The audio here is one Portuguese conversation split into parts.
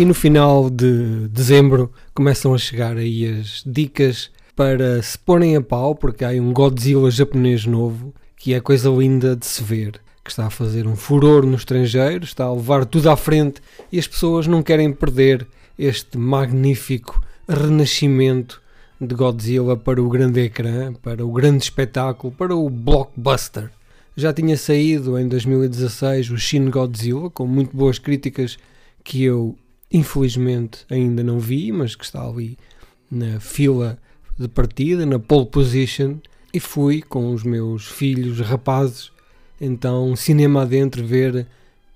E no final de dezembro começam a chegar aí as dicas para se porem a pau, porque há um Godzilla japonês novo que é coisa linda de se ver, que está a fazer um furor no estrangeiro, está a levar tudo à frente e as pessoas não querem perder este magnífico renascimento de Godzilla para o grande ecrã, para o grande espetáculo, para o blockbuster. Já tinha saído em 2016 o Shin Godzilla, com muito boas críticas que eu infelizmente ainda não vi, mas que está ali na fila de partida, na pole position, e fui com os meus filhos rapazes, então cinema adentro ver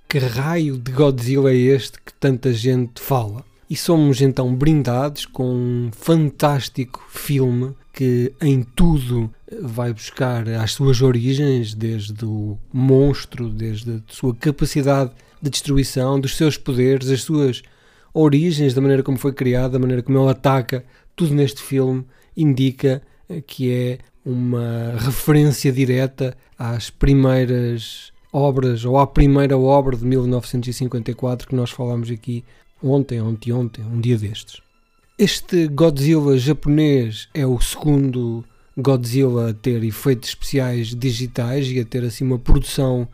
que raio de Godzilla é este que tanta gente fala. E somos então brindados com um fantástico filme que em tudo vai buscar as suas origens, desde o monstro, desde a sua capacidade de destruição, dos seus poderes, as suas origens, da maneira como foi criado, da maneira como ele ataca, tudo neste filme indica que é uma referência direta às primeiras obras, ou à primeira obra de 1954 que nós falámos aqui ontem, ontem, ontem, um dia destes. Este Godzilla japonês é o segundo Godzilla a ter efeitos especiais digitais e a ter assim uma produção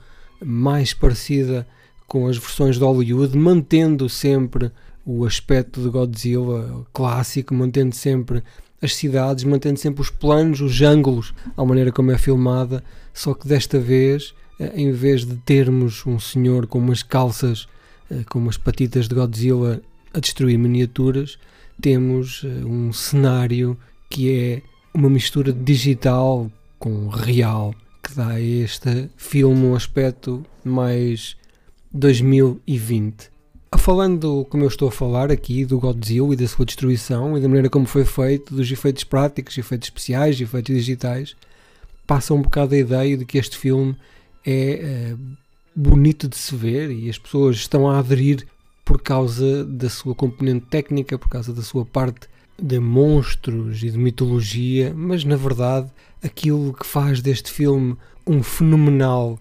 mais parecida com as versões de Hollywood, mantendo sempre o aspecto de Godzilla clássico, mantendo sempre as cidades, mantendo sempre os planos, os ângulos, a maneira como é filmada, só que desta vez, eh, em vez de termos um senhor com umas calças, eh, com umas patitas de Godzilla a destruir miniaturas, temos eh, um cenário que é uma mistura digital com real, que dá a este filme um aspecto mais 2020 falando como eu estou a falar aqui do Godzilla e da sua destruição e da maneira como foi feito, dos efeitos práticos, efeitos especiais, efeitos digitais, passa um bocado a ideia de que este filme é, é bonito de se ver e as pessoas estão a aderir por causa da sua componente técnica, por causa da sua parte de monstros e de mitologia, mas na verdade aquilo que faz deste filme um fenomenal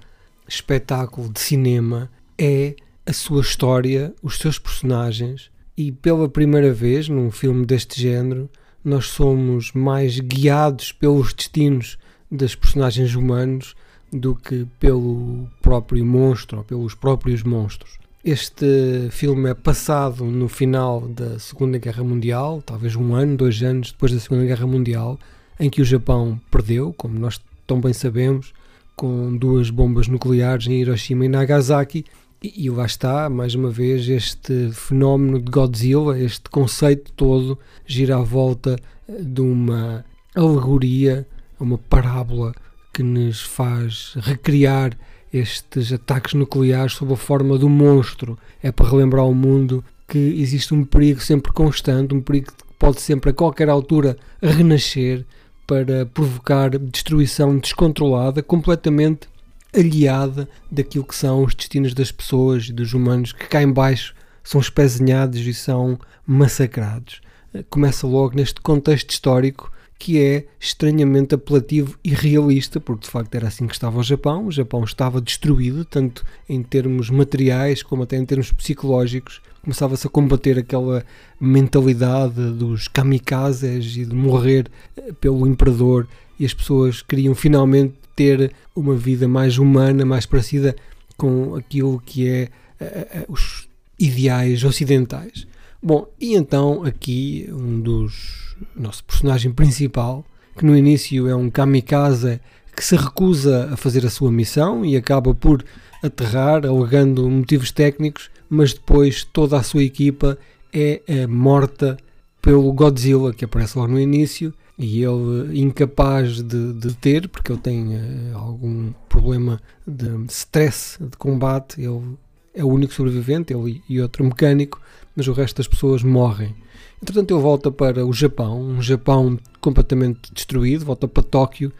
espetáculo de cinema é a sua história, os seus personagens, e pela primeira vez num filme deste género, nós somos mais guiados pelos destinos dos personagens humanos do que pelo próprio monstro ou pelos próprios monstros. Este filme é passado no final da Segunda Guerra Mundial, talvez um ano, dois anos depois da Segunda Guerra Mundial, em que o Japão perdeu, como nós tão bem sabemos, com duas bombas nucleares em Hiroshima e Nagasaki, e, lá está, mais uma vez, este fenómeno de Godzilla, este conceito todo, gira à volta eh, de uma alegoria, uma parábola que nos faz recriar estes ataques nucleares sob a forma do monstro. É para relembrar ao mundo que existe um perigo sempre constante, um perigo que pode sempre a qualquer altura renascer para provocar destruição descontrolada, completamente aliada daquilo que são os destinos das pessoas e dos humanos que cá em baixo são espezinhados e são massacrados. Começa logo neste contexto histórico que é estranhamente apelativo e realista, porque de facto era assim que estava o Japão. O Japão estava destruído, tanto em termos materiais como até em termos psicológicos. Começava-se a combater aquela mentalidade dos kamikazes e de morrer eh, pelo imperador, e as pessoas queriam finalmente ter uma vida mais humana, mais parecida com aquilo que é uh, uh, os ideais ocidentais. Bom, e então aqui um dos nosso personagem principal, que no início é um kamikaze que se recusa a fazer a sua missão e acaba por aterrar, alegando motivos técnicos, mas depois toda a sua equipa é, é morta pelo Godzilla que aparece logo no início e ele incapaz de, de ter, porque ele tem uh, algum problema de stress de combate, ele é o único sobrevivente, ele e outro mecânico, mas o resto das pessoas morrem. Entretanto, ele volta para o Japão, um Japão completamente destruído, volta para Tóquio,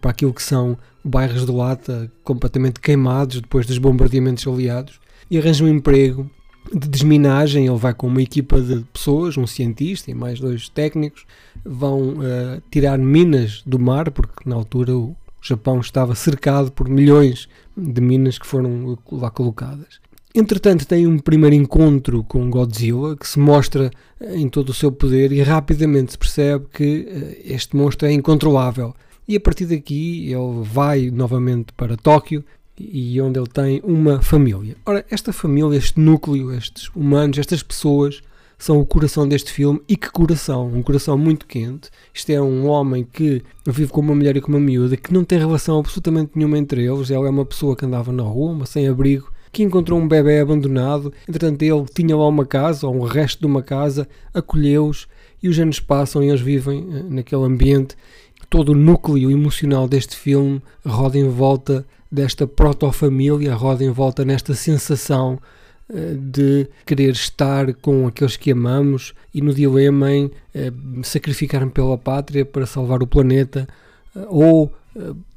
para aquilo que são bairros de lata completamente queimados depois dos bombardeamentos aliados, e arranja um emprego de desminagem. Ele vai com uma equipa de pessoas, um cientista e mais dois técnicos, vão uh, tirar minas do mar, porque na altura o Japão estava cercado por milhões de minas que foram lá colocadas. Entretanto, tem um primeiro encontro com Godzilla que se mostra em todo o seu poder e rapidamente se percebe que este monstro é incontrolável. E a partir daqui ele vai novamente para Tóquio e onde ele tem uma família. Ora, esta família, este núcleo, estes humanos, estas pessoas são o coração deste filme e que coração, um coração muito quente. Isto é um homem que vive com uma mulher e com uma miúda que não tem relação absolutamente nenhuma entre eles. Ela é uma pessoa que andava na rua, uma sem abrigo, que encontrou um bebê abandonado. Entretanto, ele tinha lá uma casa, ou um resto de uma casa, acolheu-os e os anos passam e eles vivem eh, naquele ambiente. Todo o núcleo emocional deste filme roda em volta desta proto-família, roda em volta nesta sensação eh, de querer estar com aqueles que amamos e no dilema em eh, sacrificar-me pela pátria para salvar o planeta eh, ou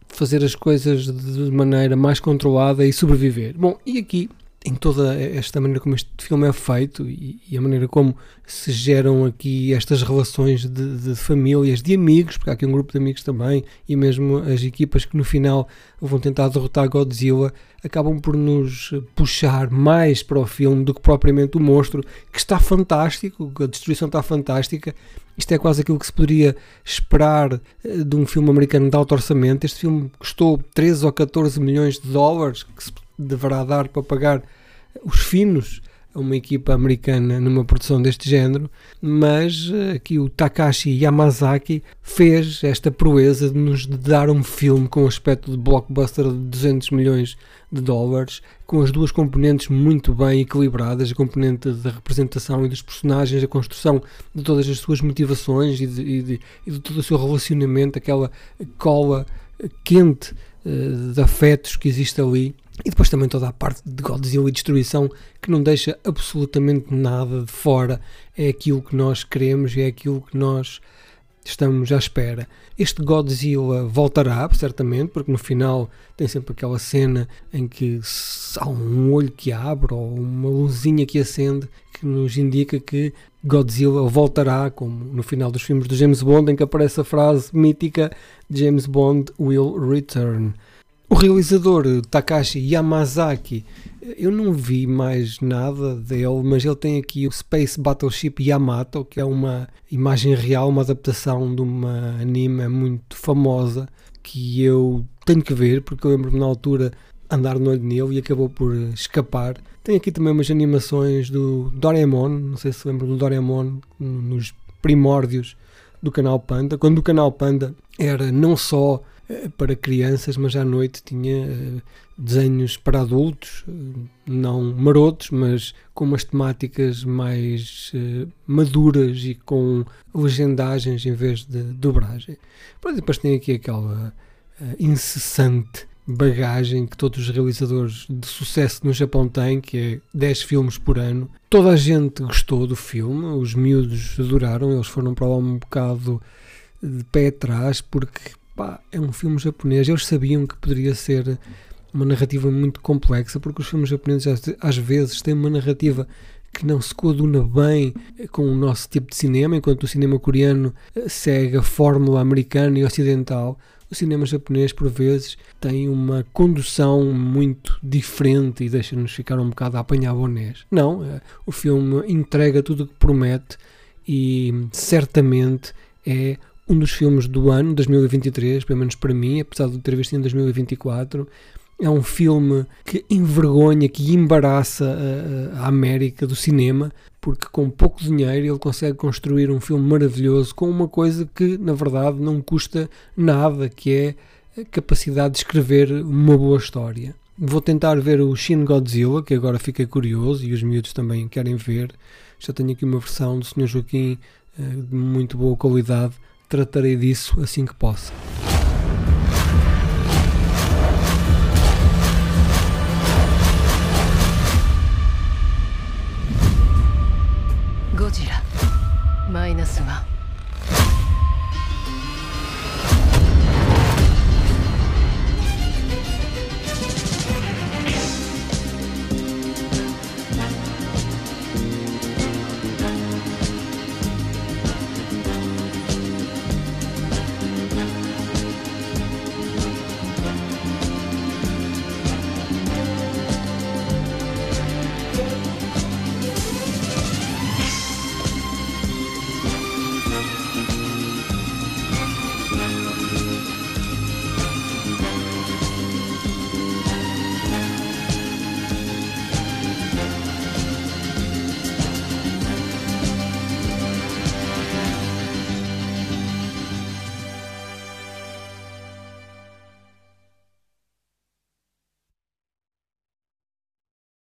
fazer as coisas de maneira mais controlada e sobreviver. Bom, e aqui em toda esta maneira como este filme é feito e, e a maneira como se geram aqui estas relações de, de, famílias, de amigos, porque há aqui um grupo de amigos também, e mesmo as equipas que no final vão tentar derrotar Godzilla, acabam por nos puxar mais para o filme do que propriamente o monstro, que está fantástico, a destruição está fantástica. Isto é quase aquilo que se poderia esperar eh, de um filme americano de alto orçamento. Este filme custou 13 ou 14 milhões de dólares, que se deverá dar para pagar os finos a uma equipa americana numa produção deste género, mas eh, aqui o Takashi Yamazaki fez esta proeza de nos dar um filme com aspecto de blockbuster de 200 milhões de dólares, com as duas componentes muito bem equilibradas, a componente da representação e dos personagens, a construção de todas as suas motivações e de, e de, e de todo o seu relacionamento, aquela cola quente uh, de afetos que existe ali e depois também toda a parte de Godzilla e destruição que não deixa absolutamente nada de fora. É aquilo que nós queremos e é aquilo que nós estamos à espera. Este Godzilla voltará, certamente, porque no final tem sempre aquela cena em que há um olho que abre ou uma luzinha que acende que nos indica que Godzilla voltará, como no final dos filmes do James Bond, em que aparece a frase mítica James Bond will return. O realizador Takashi Yamazaki, eu não vi mais nada dele, mas ele tem aqui o Space Battleship Yamato, que é uma imagem real, uma adaptação de uma anime muito famosa que eu tenho que ver, porque eu lembro-me na altura andar no olho nele e acabou por escapar. Tem aqui também umas animações do Doraemon, não sei se lembram do Doraemon, nos primórdios do canal Panda, quando o canal Panda era não só eh, para crianças, mas à noite tinha eh, desenhos para adultos, eh, não marotos, mas com umas temáticas mais maduras e com legendagens em vez de dobragem. Depois tem aqui aquela incessante bagagem que todos os realizadores de sucesso no Japão têm, que é 10 filmes por ano. Toda a gente gostou do filme, os miúdos adoraram, eles foram para lá um bocado de pé atrás, porque pá, é um filme japonês. Eles sabiam que poderia ser uma narrativa muito complexa, porque os filmes japoneses às vezes têm uma narrativa que não se coaduna bem com o nosso tipo de cinema, enquanto o cinema coreano eh, segue a fórmula americana e ocidental. O cinema japonês, por vezes, tem uma condução muito diferente e deixa-nos ficar um bocado a apanhar bonés. Não, eh, o filme entrega tudo o que promete e certamente é um dos filmes do ano, 2023, pelo menos para mim, apesar de ter visto em 2024. É um filme que envergonha, que embaraça a, a, América do cinema, porque com pouco dinheiro ele consegue construir um filme maravilhoso com uma coisa que, na verdade, não custa nada, que é a capacidade de escrever uma boa história. Vou tentar ver o Shin Godzilla, que agora fiquei curioso e os miúdos também querem ver. Já tenho aqui uma versão do Sr. Joaquim eh, de muito boa qualidade tratarei disso assim que possa.